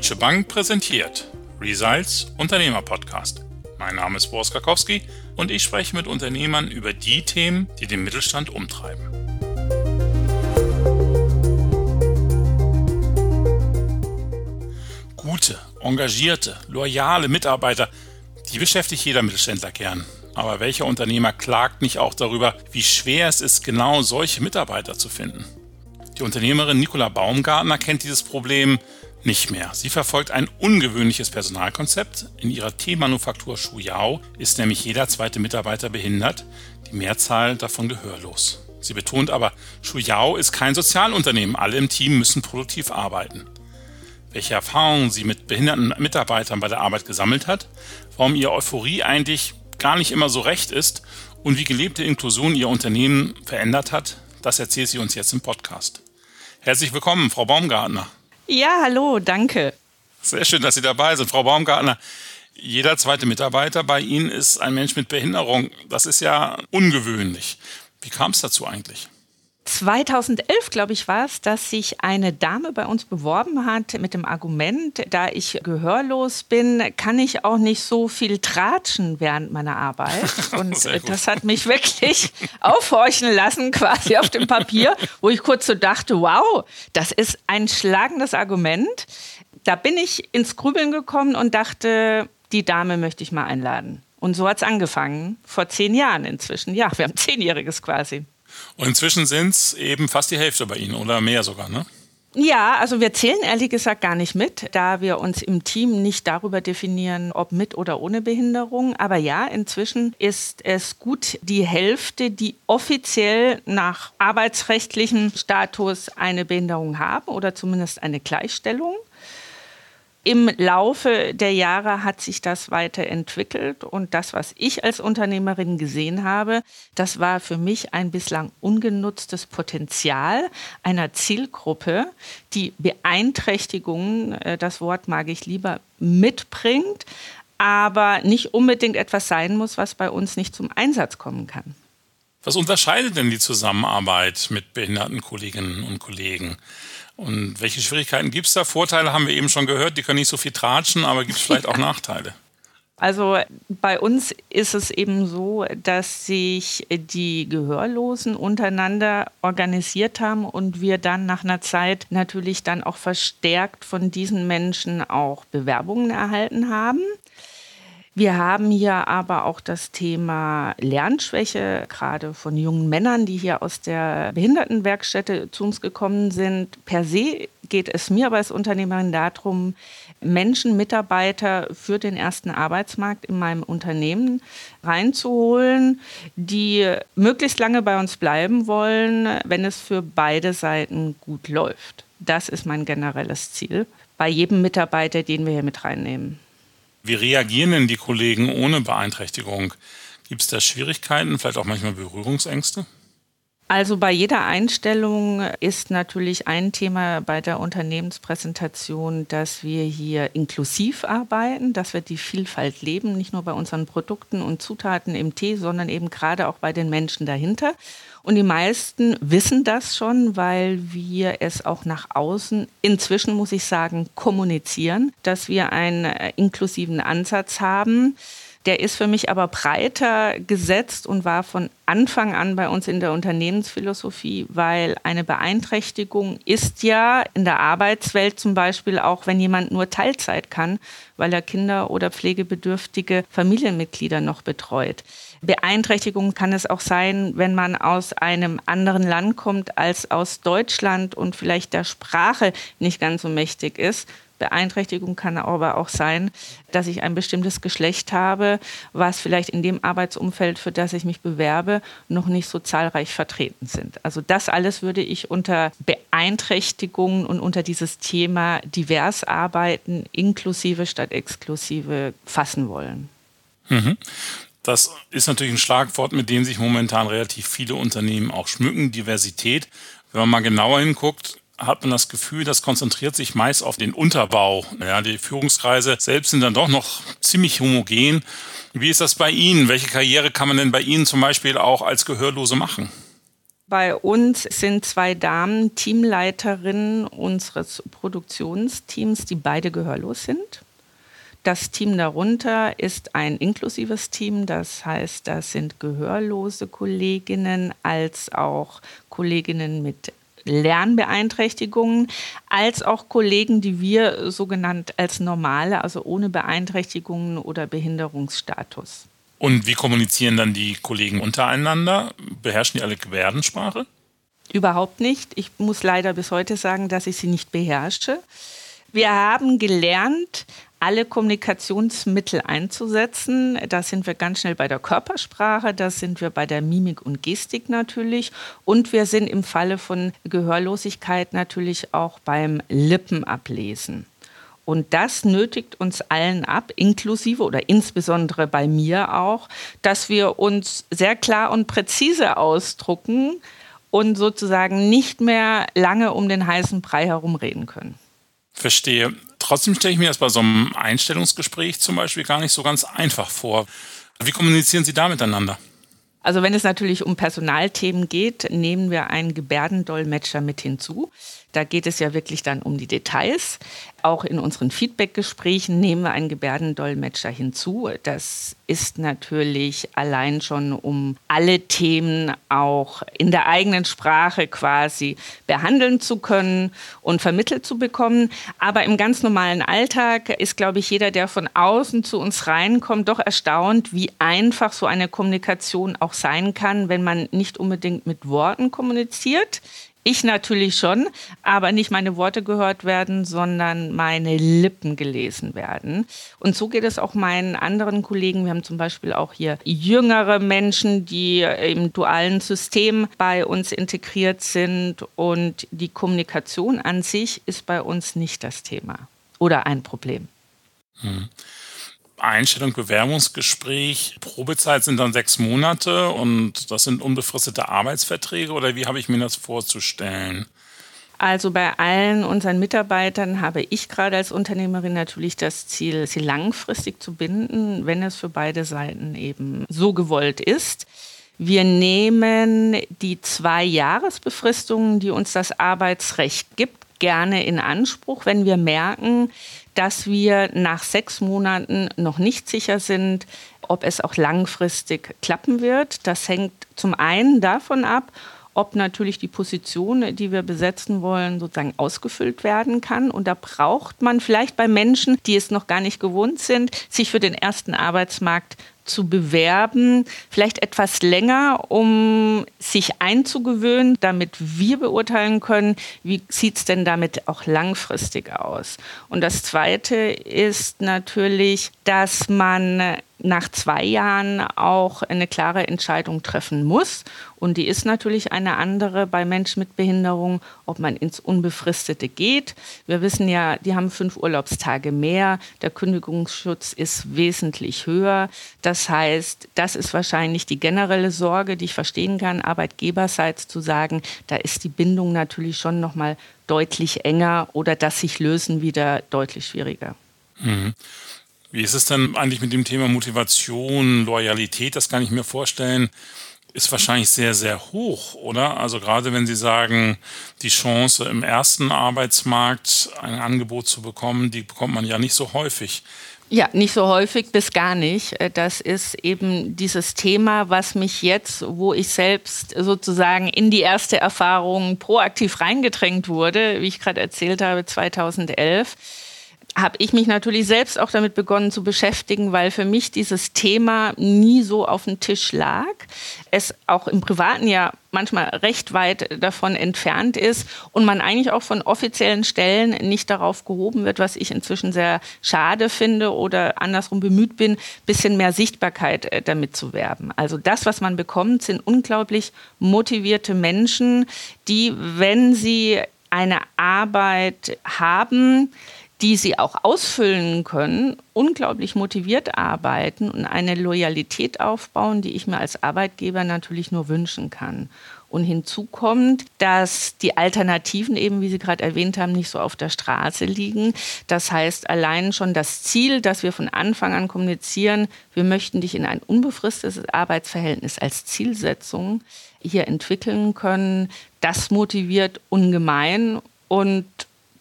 Deutsche Bank präsentiert Results Unternehmer Podcast. Mein Name ist Boris Karkowski und ich spreche mit Unternehmern über die Themen, die den Mittelstand umtreiben. Gute, engagierte, loyale Mitarbeiter, die beschäftigt jeder Mittelständler gern. Aber welcher Unternehmer klagt nicht auch darüber, wie schwer es ist, genau solche Mitarbeiter zu finden? Die Unternehmerin Nicola Baumgartner kennt dieses Problem nicht mehr. Sie verfolgt ein ungewöhnliches Personalkonzept. In ihrer Teemanufaktur Shuyao ist nämlich jeder zweite Mitarbeiter behindert, die Mehrzahl davon gehörlos. Sie betont aber, Shuyao ist kein Sozialunternehmen, alle im Team müssen produktiv arbeiten. Welche Erfahrungen sie mit behinderten Mitarbeitern bei der Arbeit gesammelt hat, warum ihr Euphorie eigentlich gar nicht immer so recht ist und wie gelebte Inklusion ihr Unternehmen verändert hat, das erzählt sie uns jetzt im Podcast. Herzlich willkommen, Frau Baumgartner. Ja, hallo, danke. Sehr schön, dass Sie dabei sind, Frau Baumgartner. Jeder zweite Mitarbeiter bei Ihnen ist ein Mensch mit Behinderung. Das ist ja ungewöhnlich. Wie kam es dazu eigentlich? 2011, glaube ich, war es, dass sich eine Dame bei uns beworben hat mit dem Argument, da ich gehörlos bin, kann ich auch nicht so viel tratschen während meiner Arbeit. Und das hat mich wirklich aufhorchen lassen, quasi auf dem Papier, wo ich kurz so dachte, wow, das ist ein schlagendes Argument. Da bin ich ins Grübeln gekommen und dachte, die Dame möchte ich mal einladen. Und so hat es angefangen, vor zehn Jahren inzwischen. Ja, wir haben zehnjähriges quasi. Und inzwischen sind es eben fast die Hälfte bei Ihnen oder mehr sogar, ne? Ja, also wir zählen ehrlich gesagt gar nicht mit, da wir uns im Team nicht darüber definieren, ob mit oder ohne Behinderung. Aber ja, inzwischen ist es gut die Hälfte, die offiziell nach arbeitsrechtlichem Status eine Behinderung haben oder zumindest eine Gleichstellung. Im Laufe der Jahre hat sich das weiterentwickelt und das, was ich als Unternehmerin gesehen habe, das war für mich ein bislang ungenutztes Potenzial einer Zielgruppe, die Beeinträchtigungen, äh, das Wort mag ich lieber, mitbringt, aber nicht unbedingt etwas sein muss, was bei uns nicht zum Einsatz kommen kann. Was unterscheidet denn die Zusammenarbeit mit behinderten Kolleginnen und Kollegen? Und welche Schwierigkeiten gibt es da? Vorteile haben wir eben schon gehört, die können nicht so viel tratschen, aber gibt es vielleicht auch Nachteile? Also bei uns ist es eben so, dass sich die Gehörlosen untereinander organisiert haben und wir dann nach einer Zeit natürlich dann auch verstärkt von diesen Menschen auch Bewerbungen erhalten haben. Wir haben hier aber auch das Thema Lernschwäche, gerade von jungen Männern, die hier aus der Behindertenwerkstätte zu uns gekommen sind. Per se geht es mir aber als Unternehmerin darum, Menschen, Mitarbeiter für den ersten Arbeitsmarkt in meinem Unternehmen reinzuholen, die möglichst lange bei uns bleiben wollen, wenn es für beide Seiten gut läuft. Das ist mein generelles Ziel bei jedem Mitarbeiter, den wir hier mit reinnehmen. Wie reagieren denn die Kollegen ohne Beeinträchtigung? Gibt es da Schwierigkeiten, vielleicht auch manchmal Berührungsängste? Also bei jeder Einstellung ist natürlich ein Thema bei der Unternehmenspräsentation, dass wir hier inklusiv arbeiten, dass wir die Vielfalt leben, nicht nur bei unseren Produkten und Zutaten im Tee, sondern eben gerade auch bei den Menschen dahinter. Und die meisten wissen das schon, weil wir es auch nach außen inzwischen, muss ich sagen, kommunizieren, dass wir einen äh, inklusiven Ansatz haben. Der ist für mich aber breiter gesetzt und war von Anfang an bei uns in der Unternehmensphilosophie, weil eine Beeinträchtigung ist ja in der Arbeitswelt zum Beispiel auch, wenn jemand nur Teilzeit kann, weil er Kinder oder pflegebedürftige Familienmitglieder noch betreut. Beeinträchtigung kann es auch sein, wenn man aus einem anderen Land kommt als aus Deutschland und vielleicht der Sprache nicht ganz so mächtig ist. Beeinträchtigung kann aber auch sein, dass ich ein bestimmtes Geschlecht habe, was vielleicht in dem Arbeitsumfeld, für das ich mich bewerbe, noch nicht so zahlreich vertreten sind. Also das alles würde ich unter Beeinträchtigungen und unter dieses Thema divers arbeiten, inklusive statt exklusive fassen wollen. Mhm. Das ist natürlich ein Schlagwort, mit dem sich momentan relativ viele Unternehmen auch schmücken. Diversität. Wenn man mal genauer hinguckt, hat man das Gefühl, das konzentriert sich meist auf den Unterbau. Ja, die Führungskreise selbst sind dann doch noch ziemlich homogen. Wie ist das bei Ihnen? Welche Karriere kann man denn bei Ihnen zum Beispiel auch als Gehörlose machen? Bei uns sind zwei Damen Teamleiterinnen unseres Produktionsteams, die beide gehörlos sind. Das Team darunter ist ein inklusives Team, das heißt, das sind gehörlose Kolleginnen als auch Kolleginnen mit Lernbeeinträchtigungen, als auch Kollegen, die wir sogenannt als normale, also ohne Beeinträchtigungen oder Behinderungsstatus. Und wie kommunizieren dann die Kollegen untereinander? Beherrschen die alle Gebärdensprache? Überhaupt nicht. Ich muss leider bis heute sagen, dass ich sie nicht beherrsche. Wir haben gelernt, alle Kommunikationsmittel einzusetzen. Da sind wir ganz schnell bei der Körpersprache, da sind wir bei der Mimik und Gestik natürlich und wir sind im Falle von Gehörlosigkeit natürlich auch beim Lippenablesen. Und das nötigt uns allen ab, inklusive oder insbesondere bei mir auch, dass wir uns sehr klar und präzise ausdrucken und sozusagen nicht mehr lange um den heißen Brei herumreden können. Verstehe. Trotzdem stelle ich mir das bei so einem Einstellungsgespräch zum Beispiel gar nicht so ganz einfach vor. Wie kommunizieren Sie da miteinander? Also wenn es natürlich um Personalthemen geht, nehmen wir einen Gebärdendolmetscher mit hinzu. Da geht es ja wirklich dann um die Details. Auch in unseren Feedbackgesprächen nehmen wir einen Gebärdendolmetscher hinzu. Das ist natürlich allein schon, um alle Themen auch in der eigenen Sprache quasi behandeln zu können und vermittelt zu bekommen. Aber im ganz normalen Alltag ist, glaube ich, jeder, der von außen zu uns reinkommt, doch erstaunt, wie einfach so eine Kommunikation auch sein kann, wenn man nicht unbedingt mit Worten kommuniziert. Ich natürlich schon, aber nicht meine Worte gehört werden, sondern meine Lippen gelesen werden. Und so geht es auch meinen anderen Kollegen. Wir haben zum Beispiel auch hier jüngere Menschen, die im dualen System bei uns integriert sind. Und die Kommunikation an sich ist bei uns nicht das Thema oder ein Problem. Hm. Einstellung, Bewerbungsgespräch, Probezeit sind dann sechs Monate und das sind unbefristete Arbeitsverträge oder wie habe ich mir das vorzustellen? Also bei allen unseren Mitarbeitern habe ich gerade als Unternehmerin natürlich das Ziel, sie langfristig zu binden, wenn es für beide Seiten eben so gewollt ist. Wir nehmen die zwei Jahresbefristungen, die uns das Arbeitsrecht gibt, gerne in Anspruch, wenn wir merken, dass wir nach sechs Monaten noch nicht sicher sind, ob es auch langfristig klappen wird. Das hängt zum einen davon ab, ob natürlich die Position, die wir besetzen wollen, sozusagen ausgefüllt werden kann. Und da braucht man vielleicht bei Menschen, die es noch gar nicht gewohnt sind, sich für den ersten Arbeitsmarkt zu bewerben, vielleicht etwas länger, um sich einzugewöhnen, damit wir beurteilen können, wie sieht es denn damit auch langfristig aus. Und das Zweite ist natürlich, dass man nach zwei Jahren auch eine klare Entscheidung treffen muss. Und die ist natürlich eine andere bei Menschen mit Behinderung, ob man ins Unbefristete geht. Wir wissen ja, die haben fünf Urlaubstage mehr. Der Kündigungsschutz ist wesentlich höher. Das heißt, das ist wahrscheinlich die generelle Sorge, die ich verstehen kann, arbeitgeberseits zu sagen, da ist die Bindung natürlich schon noch mal deutlich enger oder das sich lösen wieder deutlich schwieriger. Mhm. Wie ist es denn eigentlich mit dem Thema Motivation, Loyalität? Das kann ich mir vorstellen, ist wahrscheinlich sehr, sehr hoch, oder? Also gerade wenn Sie sagen, die Chance im ersten Arbeitsmarkt ein Angebot zu bekommen, die bekommt man ja nicht so häufig. Ja, nicht so häufig bis gar nicht. Das ist eben dieses Thema, was mich jetzt, wo ich selbst sozusagen in die erste Erfahrung proaktiv reingedrängt wurde, wie ich gerade erzählt habe, 2011 habe ich mich natürlich selbst auch damit begonnen zu beschäftigen, weil für mich dieses Thema nie so auf dem Tisch lag. Es auch im privaten ja manchmal recht weit davon entfernt ist und man eigentlich auch von offiziellen Stellen nicht darauf gehoben wird, was ich inzwischen sehr schade finde oder andersrum bemüht bin, bisschen mehr Sichtbarkeit äh, damit zu werben. Also das, was man bekommt, sind unglaublich motivierte Menschen, die, wenn sie eine Arbeit haben, die sie auch ausfüllen können, unglaublich motiviert arbeiten und eine Loyalität aufbauen, die ich mir als Arbeitgeber natürlich nur wünschen kann. Und hinzu kommt, dass die Alternativen eben, wie Sie gerade erwähnt haben, nicht so auf der Straße liegen. Das heißt, allein schon das Ziel, dass wir von Anfang an kommunizieren, wir möchten dich in ein unbefristetes Arbeitsverhältnis als Zielsetzung hier entwickeln können, das motiviert ungemein und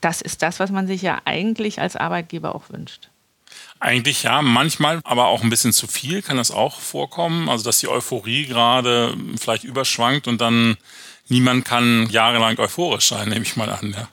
das ist das, was man sich ja eigentlich als Arbeitgeber auch wünscht. Eigentlich ja, manchmal aber auch ein bisschen zu viel kann das auch vorkommen. Also dass die Euphorie gerade vielleicht überschwankt und dann niemand kann jahrelang euphorisch sein, nehme ich mal an. Ja.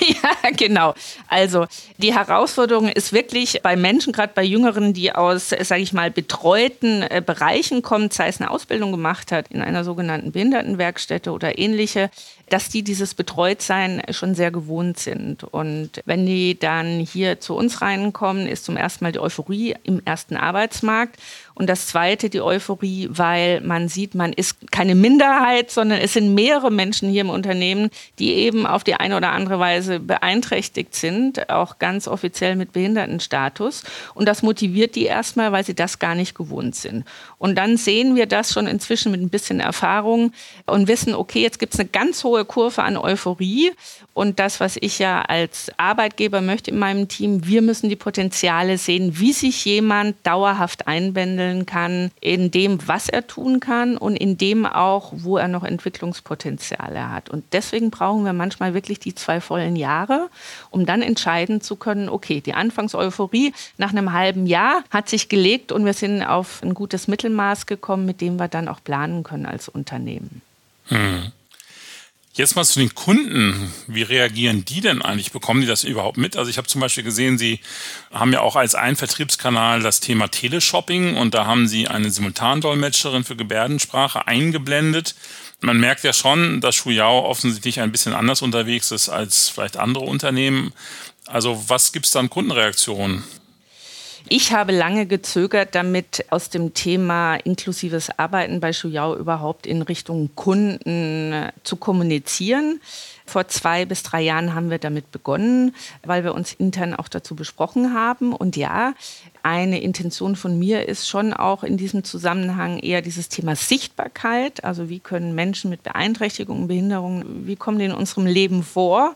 ja, genau. Also die Herausforderung ist wirklich bei Menschen, gerade bei Jüngeren, die aus, sage ich mal, betreuten äh, Bereichen kommen, sei es eine Ausbildung gemacht hat in einer sogenannten Behindertenwerkstätte oder ähnliche, dass die dieses Betreutsein schon sehr gewohnt sind. Und wenn die dann hier zu uns reinkommen, ist zum ersten Mal die Euphorie im ersten Arbeitsmarkt. Und das zweite, die Euphorie, weil man sieht, man ist keine Minderheit, sondern es sind mehrere Menschen hier im Unternehmen, die eben auf die eine oder andere Weise beeinträchtigt sind, auch ganz offiziell mit Behindertenstatus. Und das motiviert die erstmal, weil sie das gar nicht gewohnt sind. Und dann sehen wir das schon inzwischen mit ein bisschen Erfahrung und wissen, okay, jetzt gibt es eine ganz hohe Kurve an Euphorie. Und das, was ich ja als Arbeitgeber möchte in meinem Team, wir müssen die Potenziale sehen, wie sich jemand dauerhaft einbändeln kann in dem, was er tun kann und in dem auch, wo er noch Entwicklungspotenziale hat. Und deswegen brauchen wir manchmal wirklich die zwei vollen Jahre, um dann entscheiden zu können, okay, die Anfangseuphorie nach einem halben Jahr hat sich gelegt und wir sind auf ein gutes Mittelmaß gekommen, mit dem wir dann auch planen können als Unternehmen. Hm. Jetzt mal zu den Kunden. Wie reagieren die denn eigentlich? Bekommen die das überhaupt mit? Also ich habe zum Beispiel gesehen, Sie haben ja auch als einen Vertriebskanal das Thema Teleshopping und da haben Sie eine Simultandolmetscherin für Gebärdensprache eingeblendet. Man merkt ja schon, dass Shuyao offensichtlich ein bisschen anders unterwegs ist als vielleicht andere Unternehmen. Also was gibt es da an Kundenreaktionen? Ich habe lange gezögert, damit aus dem Thema inklusives Arbeiten bei Shuyao überhaupt in Richtung Kunden äh, zu kommunizieren. Vor zwei bis drei Jahren haben wir damit begonnen, weil wir uns intern auch dazu besprochen haben. Und ja, eine Intention von mir ist schon auch in diesem Zusammenhang eher dieses Thema Sichtbarkeit. Also wie können Menschen mit Beeinträchtigungen, Behinderungen, wie kommen die in unserem Leben vor?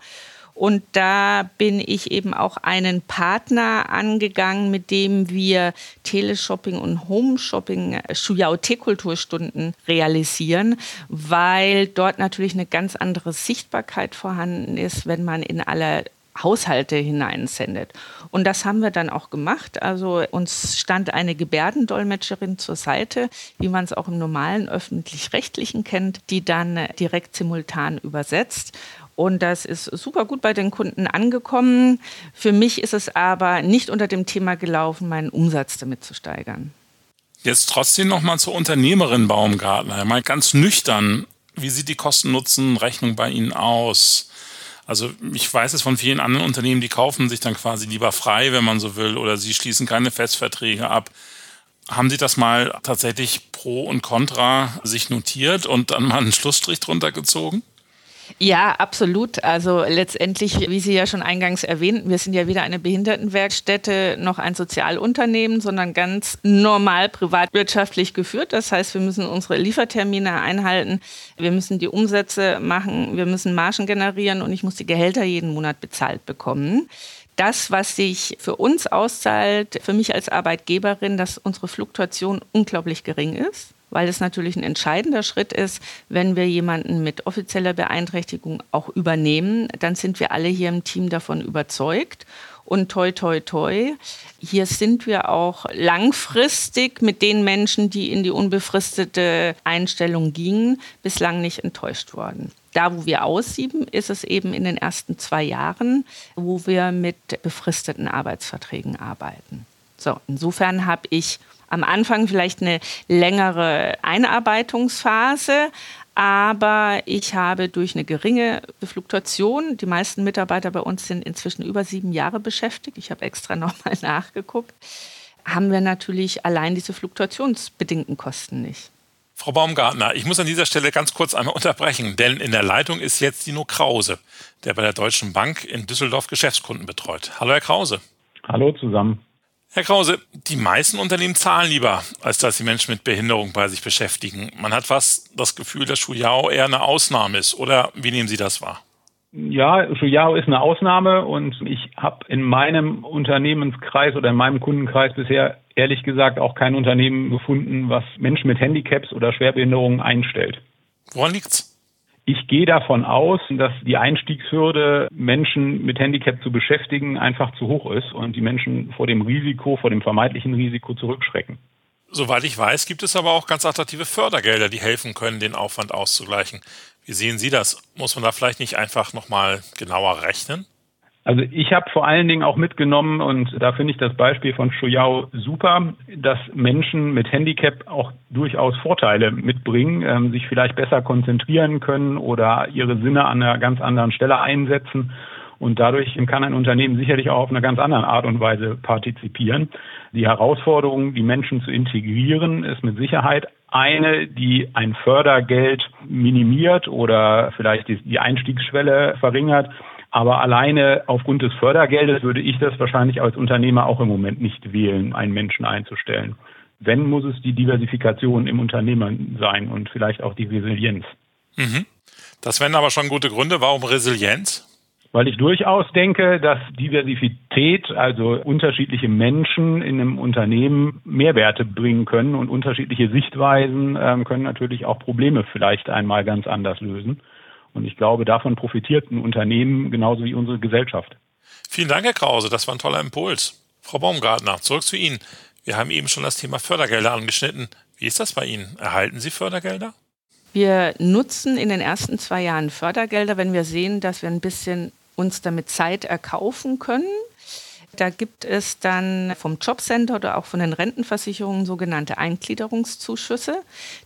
Und da bin ich eben auch einen Partner angegangen, mit dem wir Teleshopping und Homeshopping äh, Shuyao-T-Kulturstunden realisieren, weil dort natürlich eine ganz andere Sichtbarkeit vorhanden ist, wenn man in alle Haushalte hineinsendet. Und das haben wir dann auch gemacht. Also uns stand eine Gebärdendolmetscherin zur Seite, wie man es auch im normalen öffentlich-rechtlichen kennt, die dann direkt simultan übersetzt. Und das ist super gut bei den Kunden angekommen. Für mich ist es aber nicht unter dem Thema gelaufen, meinen Umsatz damit zu steigern. Jetzt trotzdem nochmal zur Unternehmerin Baumgartner. Mal ganz nüchtern. Wie sieht die Kosten-Nutzen-Rechnung bei Ihnen aus? Also ich weiß es von vielen anderen Unternehmen, die kaufen sich dann quasi lieber frei, wenn man so will, oder sie schließen keine Festverträge ab. Haben Sie das mal tatsächlich pro und contra sich notiert und dann mal einen Schlussstrich drunter gezogen? Ja, absolut. Also letztendlich, wie Sie ja schon eingangs erwähnten, wir sind ja weder eine Behindertenwerkstätte noch ein Sozialunternehmen, sondern ganz normal privatwirtschaftlich geführt. Das heißt, wir müssen unsere Liefertermine einhalten, wir müssen die Umsätze machen, wir müssen Margen generieren und ich muss die Gehälter jeden Monat bezahlt bekommen das, was sich für uns auszahlt, für mich als Arbeitgeberin, dass unsere Fluktuation unglaublich gering ist weil es natürlich ein entscheidender Schritt ist, wenn wir jemanden mit offizieller Beeinträchtigung auch übernehmen, dann sind wir alle hier im Team davon überzeugt. Und toi, toi, toi, hier sind wir auch langfristig mit den Menschen, die in die unbefristete Einstellung gingen, bislang nicht enttäuscht worden. Da, wo wir aussieben, ist es eben in den ersten zwei Jahren, wo wir mit befristeten Arbeitsverträgen arbeiten. So, insofern habe ich am Anfang vielleicht eine längere Einarbeitungsphase, aber ich habe durch eine geringe Fluktuation, die meisten Mitarbeiter bei uns sind inzwischen über sieben Jahre beschäftigt, ich habe extra nochmal nachgeguckt, haben wir natürlich allein diese fluktuationsbedingten Kosten nicht. Frau Baumgartner, ich muss an dieser Stelle ganz kurz einmal unterbrechen, denn in der Leitung ist jetzt Dino Krause, der bei der Deutschen Bank in Düsseldorf Geschäftskunden betreut. Hallo, Herr Krause. Hallo zusammen. Herr Krause, die meisten Unternehmen zahlen lieber, als dass sie Menschen mit Behinderung bei sich beschäftigen. Man hat fast das Gefühl, dass Schuyao eher eine Ausnahme ist. Oder wie nehmen Sie das wahr? Ja, Schuyao ist eine Ausnahme und ich habe in meinem Unternehmenskreis oder in meinem Kundenkreis bisher ehrlich gesagt auch kein Unternehmen gefunden, was Menschen mit Handicaps oder Schwerbehinderungen einstellt. Woran liegt's? Ich gehe davon aus, dass die Einstiegshürde, Menschen mit Handicap zu beschäftigen, einfach zu hoch ist und die Menschen vor dem Risiko, vor dem vermeintlichen Risiko zurückschrecken. Soweit ich weiß, gibt es aber auch ganz attraktive Fördergelder, die helfen können, den Aufwand auszugleichen. Wie sehen Sie das? Muss man da vielleicht nicht einfach nochmal genauer rechnen? Also ich habe vor allen Dingen auch mitgenommen und da finde ich das Beispiel von Shuyao super, dass Menschen mit Handicap auch durchaus Vorteile mitbringen, ähm, sich vielleicht besser konzentrieren können oder ihre Sinne an einer ganz anderen Stelle einsetzen. Und dadurch kann ein Unternehmen sicherlich auch auf eine ganz andere Art und Weise partizipieren. Die Herausforderung, die Menschen zu integrieren, ist mit Sicherheit eine, die ein Fördergeld minimiert oder vielleicht die Einstiegsschwelle verringert. Aber alleine aufgrund des Fördergeldes würde ich das wahrscheinlich als Unternehmer auch im Moment nicht wählen, einen Menschen einzustellen. Wenn, muss es die Diversifikation im Unternehmen sein und vielleicht auch die Resilienz. Mhm. Das wären aber schon gute Gründe. Warum Resilienz? Weil ich durchaus denke, dass Diversität, also unterschiedliche Menschen in einem Unternehmen Mehrwerte bringen können und unterschiedliche Sichtweisen ähm, können natürlich auch Probleme vielleicht einmal ganz anders lösen. Und ich glaube, davon profitiert ein Unternehmen genauso wie unsere Gesellschaft. Vielen Dank, Herr Krause. Das war ein toller Impuls. Frau Baumgartner, zurück zu Ihnen. Wir haben eben schon das Thema Fördergelder angeschnitten. Wie ist das bei Ihnen? Erhalten Sie Fördergelder? Wir nutzen in den ersten zwei Jahren Fördergelder, wenn wir sehen, dass wir ein bisschen uns damit Zeit erkaufen können da gibt es dann vom Jobcenter oder auch von den Rentenversicherungen sogenannte Eingliederungszuschüsse.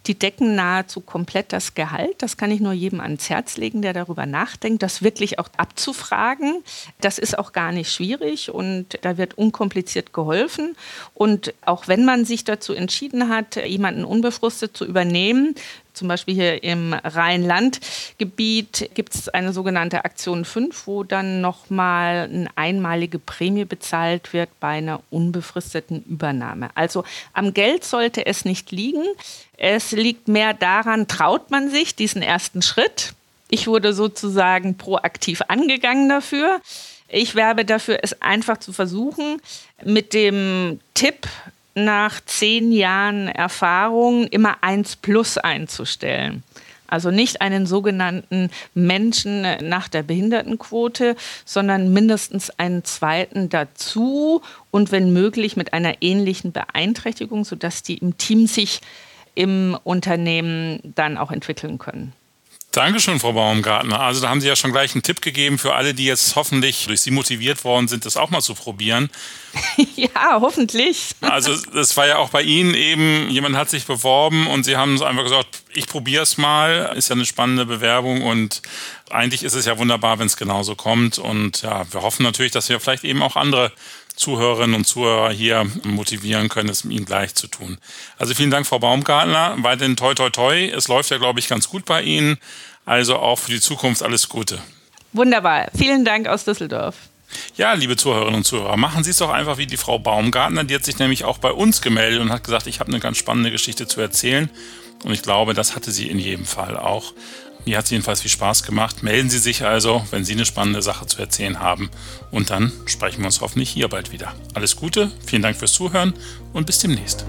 Die decken nahezu komplett das Gehalt. Das kann ich nur jedem ans Herz legen, der darüber nachdenkt, das wirklich auch abzufragen. Das ist auch gar nicht schwierig und da wird unkompliziert geholfen. Und auch wenn man sich dazu entschieden hat, jemanden unbefristet zu übernehmen, zum Beispiel hier im Rhein-Land-Gebiet gibt es eine sogenannte Aktion 5, wo dann nochmal eine einmalige Prämie bezahlt wird bei einer unbefristeten Übernahme. Also am Geld sollte es nicht liegen. Es liegt mehr daran, traut man sich diesen ersten Schritt. Ich wurde sozusagen proaktiv angegangen dafür. Ich werbe dafür, es einfach zu versuchen, mit dem Tipp, nach zehn Jahren Erfahrung immer eins plus einzustellen. Also nicht einen sogenannten Menschen nach der Behindertenquote, sondern mindestens einen zweiten dazu und wenn möglich mit einer ähnlichen Beeinträchtigung, sodass die im Team sich im Unternehmen dann auch entwickeln können. Dankeschön, Frau Baumgartner. Also da haben Sie ja schon gleich einen Tipp gegeben für alle, die jetzt hoffentlich durch Sie motiviert worden sind, das auch mal zu probieren. ja, hoffentlich. Also das war ja auch bei Ihnen eben, jemand hat sich beworben und Sie haben einfach gesagt, ich probiere es mal. Ist ja eine spannende Bewerbung und eigentlich ist es ja wunderbar, wenn es genauso kommt. Und ja, wir hoffen natürlich, dass wir vielleicht eben auch andere Zuhörerinnen und Zuhörer hier motivieren können, es Ihnen gleich zu tun. Also vielen Dank, Frau Baumgartner. Weiterhin toi toi toi. Es läuft ja, glaube ich, ganz gut bei Ihnen. Also auch für die Zukunft alles Gute. Wunderbar. Vielen Dank aus Düsseldorf. Ja, liebe Zuhörerinnen und Zuhörer, machen Sie es doch einfach wie die Frau Baumgartner. Die hat sich nämlich auch bei uns gemeldet und hat gesagt, ich habe eine ganz spannende Geschichte zu erzählen. Und ich glaube, das hatte sie in jedem Fall auch. Mir hat es jedenfalls viel Spaß gemacht. Melden Sie sich also, wenn Sie eine spannende Sache zu erzählen haben. Und dann sprechen wir uns hoffentlich hier bald wieder. Alles Gute, vielen Dank fürs Zuhören und bis demnächst.